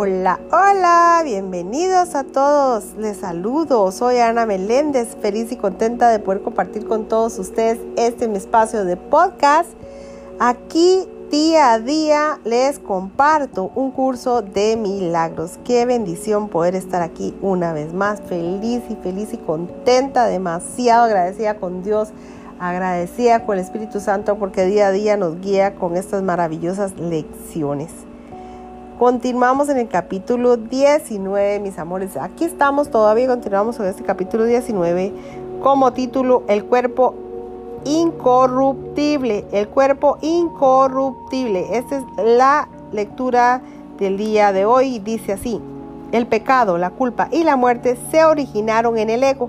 Hola, hola, bienvenidos a todos. Les saludo, soy Ana Meléndez, feliz y contenta de poder compartir con todos ustedes este mi espacio de podcast. Aquí día a día les comparto un curso de milagros. Qué bendición poder estar aquí una vez más, feliz y feliz y contenta, demasiado agradecida con Dios, agradecida con el Espíritu Santo porque día a día nos guía con estas maravillosas lecciones. Continuamos en el capítulo 19, mis amores. Aquí estamos todavía, continuamos con este capítulo 19 como título El cuerpo incorruptible. El cuerpo incorruptible. Esta es la lectura del día de hoy. Dice así. El pecado, la culpa y la muerte se originaron en el ego,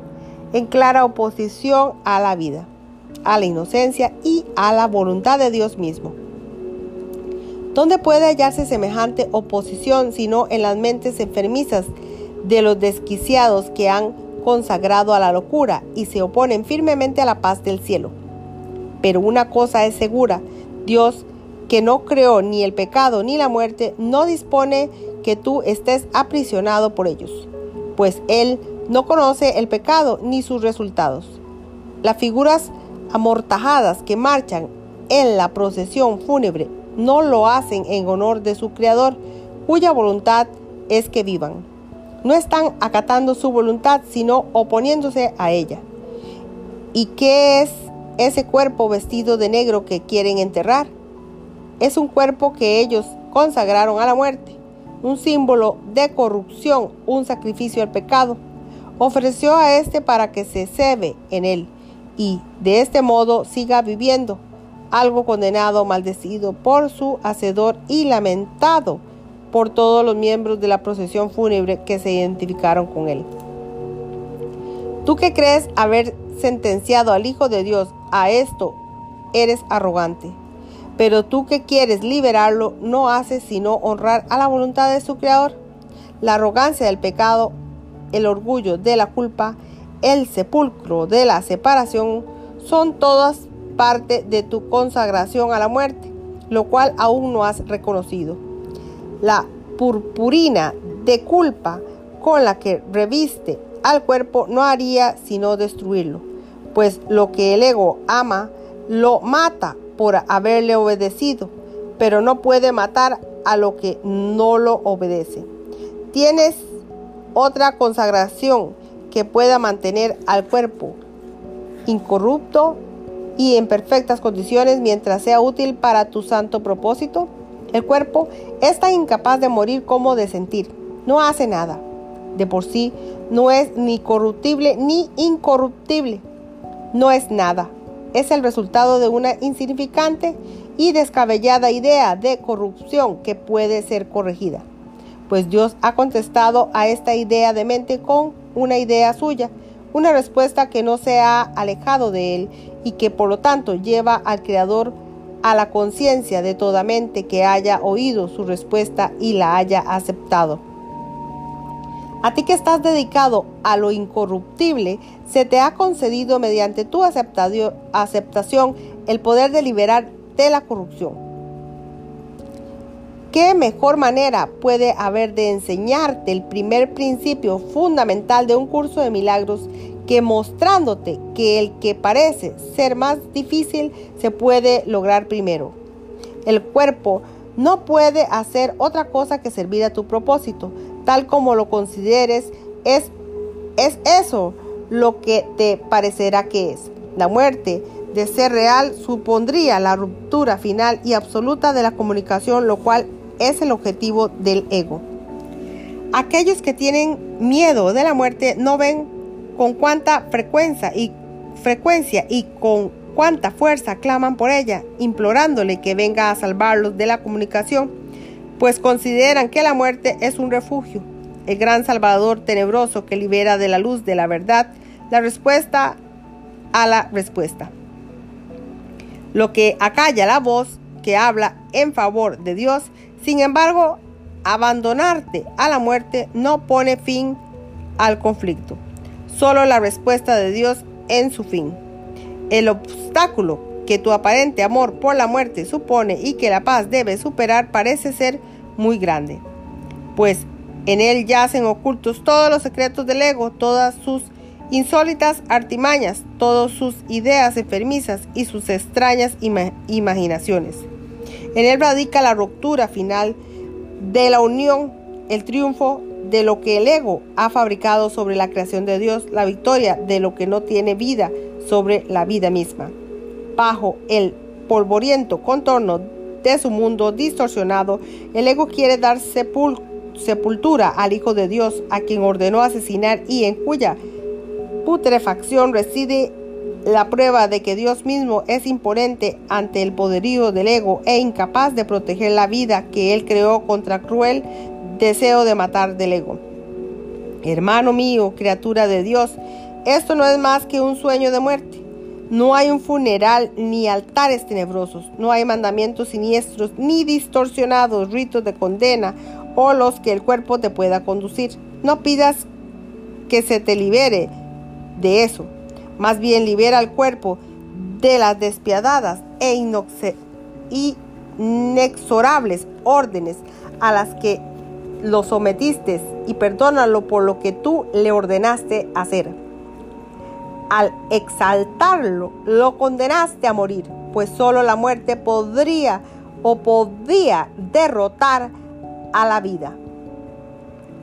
en clara oposición a la vida, a la inocencia y a la voluntad de Dios mismo. ¿Dónde puede hallarse semejante oposición sino en las mentes enfermizas de los desquiciados que han consagrado a la locura y se oponen firmemente a la paz del cielo? Pero una cosa es segura, Dios que no creó ni el pecado ni la muerte, no dispone que tú estés aprisionado por ellos, pues Él no conoce el pecado ni sus resultados. Las figuras amortajadas que marchan en la procesión fúnebre no lo hacen en honor de su Creador, cuya voluntad es que vivan. No están acatando su voluntad, sino oponiéndose a ella. ¿Y qué es ese cuerpo vestido de negro que quieren enterrar? Es un cuerpo que ellos consagraron a la muerte, un símbolo de corrupción, un sacrificio al pecado. Ofreció a este para que se cebe en él y de este modo siga viviendo algo condenado, maldecido por su hacedor y lamentado por todos los miembros de la procesión fúnebre que se identificaron con él. Tú que crees haber sentenciado al Hijo de Dios a esto, eres arrogante. Pero tú que quieres liberarlo, no haces sino honrar a la voluntad de su Creador. La arrogancia del pecado, el orgullo de la culpa, el sepulcro de la separación, son todas parte de tu consagración a la muerte, lo cual aún no has reconocido. La purpurina de culpa con la que reviste al cuerpo no haría sino destruirlo, pues lo que el ego ama lo mata por haberle obedecido, pero no puede matar a lo que no lo obedece. Tienes otra consagración que pueda mantener al cuerpo incorrupto y en perfectas condiciones mientras sea útil para tu santo propósito? El cuerpo es tan incapaz de morir como de sentir. No hace nada. De por sí no es ni corruptible ni incorruptible. No es nada. Es el resultado de una insignificante y descabellada idea de corrupción que puede ser corregida. Pues Dios ha contestado a esta idea de mente con una idea suya una respuesta que no se ha alejado de él y que por lo tanto lleva al Creador a la conciencia de toda mente que haya oído su respuesta y la haya aceptado. A ti que estás dedicado a lo incorruptible, se te ha concedido mediante tu aceptación el poder de liberar de la corrupción. ¿Qué mejor manera puede haber de enseñarte el primer principio fundamental de un curso de milagros que mostrándote que el que parece ser más difícil se puede lograr primero? El cuerpo no puede hacer otra cosa que servir a tu propósito, tal como lo consideres, es, es eso lo que te parecerá que es. La muerte, de ser real, supondría la ruptura final y absoluta de la comunicación, lo cual es el objetivo del ego. Aquellos que tienen miedo de la muerte no ven con cuánta frecuencia y frecuencia y con cuánta fuerza claman por ella, implorándole que venga a salvarlos de la comunicación, pues consideran que la muerte es un refugio, el gran salvador tenebroso que libera de la luz de la verdad la respuesta a la respuesta. Lo que acalla la voz que habla en favor de Dios sin embargo, abandonarte a la muerte no pone fin al conflicto, solo la respuesta de Dios en su fin. El obstáculo que tu aparente amor por la muerte supone y que la paz debe superar parece ser muy grande. pues en él yacen ocultos todos los secretos del ego, todas sus insólitas artimañas, todas sus ideas enfermizas y sus extrañas imaginaciones. En él radica la ruptura final de la unión, el triunfo de lo que el ego ha fabricado sobre la creación de Dios, la victoria de lo que no tiene vida sobre la vida misma. Bajo el polvoriento contorno de su mundo distorsionado, el ego quiere dar sepultura al Hijo de Dios, a quien ordenó asesinar y en cuya putrefacción reside la prueba de que Dios mismo es imponente ante el poderío del ego e incapaz de proteger la vida que Él creó contra cruel deseo de matar del ego. Hermano mío, criatura de Dios, esto no es más que un sueño de muerte. No hay un funeral ni altares tenebrosos, no hay mandamientos siniestros ni distorsionados ritos de condena o los que el cuerpo te pueda conducir. No pidas que se te libere de eso. Más bien libera al cuerpo de las despiadadas e inexorables órdenes a las que lo sometiste y perdónalo por lo que tú le ordenaste hacer al exaltarlo, lo condenaste a morir, pues solo la muerte podría o podía derrotar a la vida.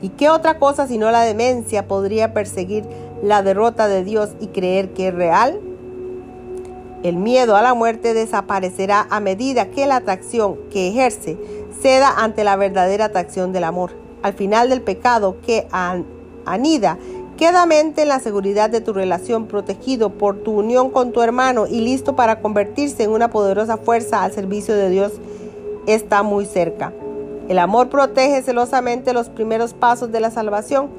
¿Y qué otra cosa sino la demencia podría perseguir la derrota de Dios y creer que es real? El miedo a la muerte desaparecerá a medida que la atracción que ejerce ceda ante la verdadera atracción del amor. Al final del pecado que anida Queda mente en la seguridad de tu relación, protegido por tu unión con tu hermano y listo para convertirse en una poderosa fuerza al servicio de Dios. Está muy cerca. El amor protege celosamente los primeros pasos de la salvación,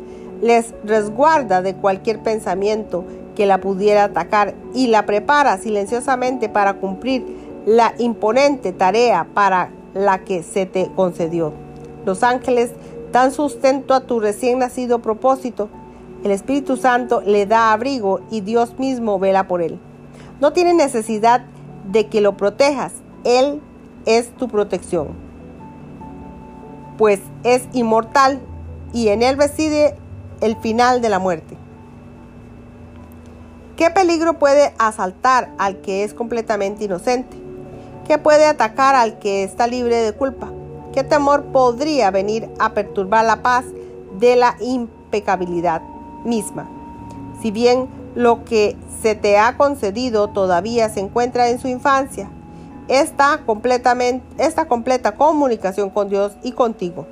les resguarda de cualquier pensamiento que la pudiera atacar y la prepara silenciosamente para cumplir la imponente tarea para la que se te concedió. Los ángeles dan sustento a tu recién nacido propósito el Espíritu Santo le da abrigo y Dios mismo vela por él. No tiene necesidad de que lo protejas. Él es tu protección. Pues es inmortal y en él reside el final de la muerte. ¿Qué peligro puede asaltar al que es completamente inocente? ¿Qué puede atacar al que está libre de culpa? ¿Qué temor podría venir a perturbar la paz de la impecabilidad? misma. Si bien lo que se te ha concedido todavía se encuentra en su infancia, esta, completa comunicación con Dios y contigo.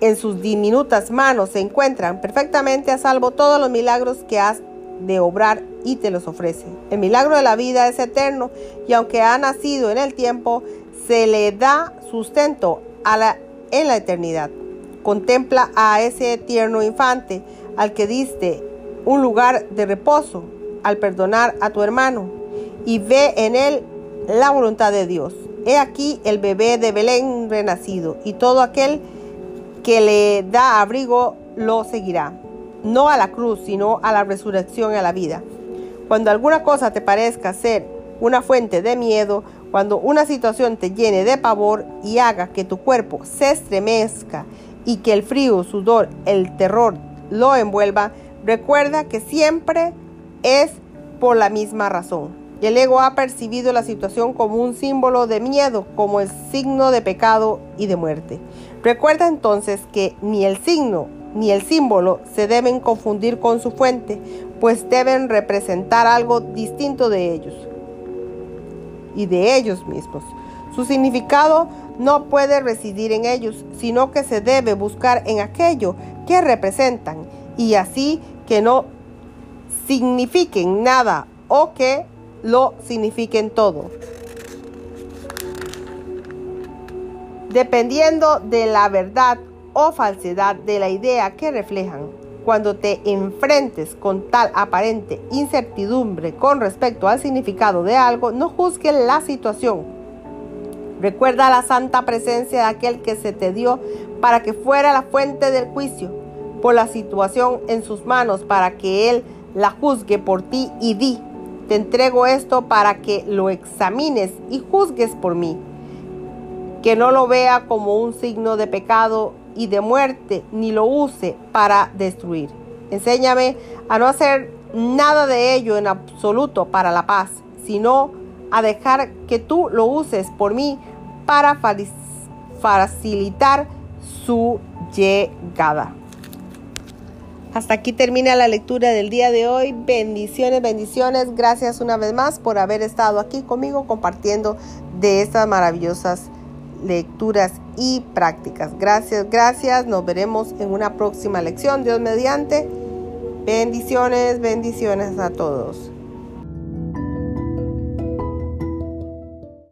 En sus diminutas manos se encuentran perfectamente a salvo todos los milagros que has de obrar y te los ofrece. El milagro de la vida es eterno y aunque ha nacido en el tiempo, se le da sustento en la eternidad. Contempla a ese tierno infante al que diste un lugar de reposo al perdonar a tu hermano y ve en él la voluntad de Dios. He aquí el bebé de Belén renacido y todo aquel que le da abrigo lo seguirá, no a la cruz, sino a la resurrección y a la vida. Cuando alguna cosa te parezca ser una fuente de miedo, cuando una situación te llene de pavor y haga que tu cuerpo se estremezca y que el frío, sudor, el terror lo envuelva, recuerda que siempre es por la misma razón. El ego ha percibido la situación como un símbolo de miedo, como el signo de pecado y de muerte. Recuerda entonces que ni el signo ni el símbolo se deben confundir con su fuente, pues deben representar algo distinto de ellos y de ellos mismos. Su significado no puede residir en ellos, sino que se debe buscar en aquello que representan y así que no signifiquen nada o que lo signifiquen todo. Dependiendo de la verdad o falsedad de la idea que reflejan, cuando te enfrentes con tal aparente incertidumbre con respecto al significado de algo, no juzgues la situación. Recuerda la santa presencia de aquel que se te dio para que fuera la fuente del juicio, por la situación en sus manos para que Él la juzgue por ti y di, te entrego esto para que lo examines y juzgues por mí. Que no lo vea como un signo de pecado y de muerte, ni lo use para destruir. Enséñame a no hacer nada de ello en absoluto para la paz, sino a dejar que tú lo uses por mí para facilitar su llegada. Hasta aquí termina la lectura del día de hoy. Bendiciones, bendiciones. Gracias una vez más por haber estado aquí conmigo compartiendo de estas maravillosas lecturas y prácticas. Gracias, gracias. Nos veremos en una próxima lección. Dios mediante. Bendiciones, bendiciones a todos.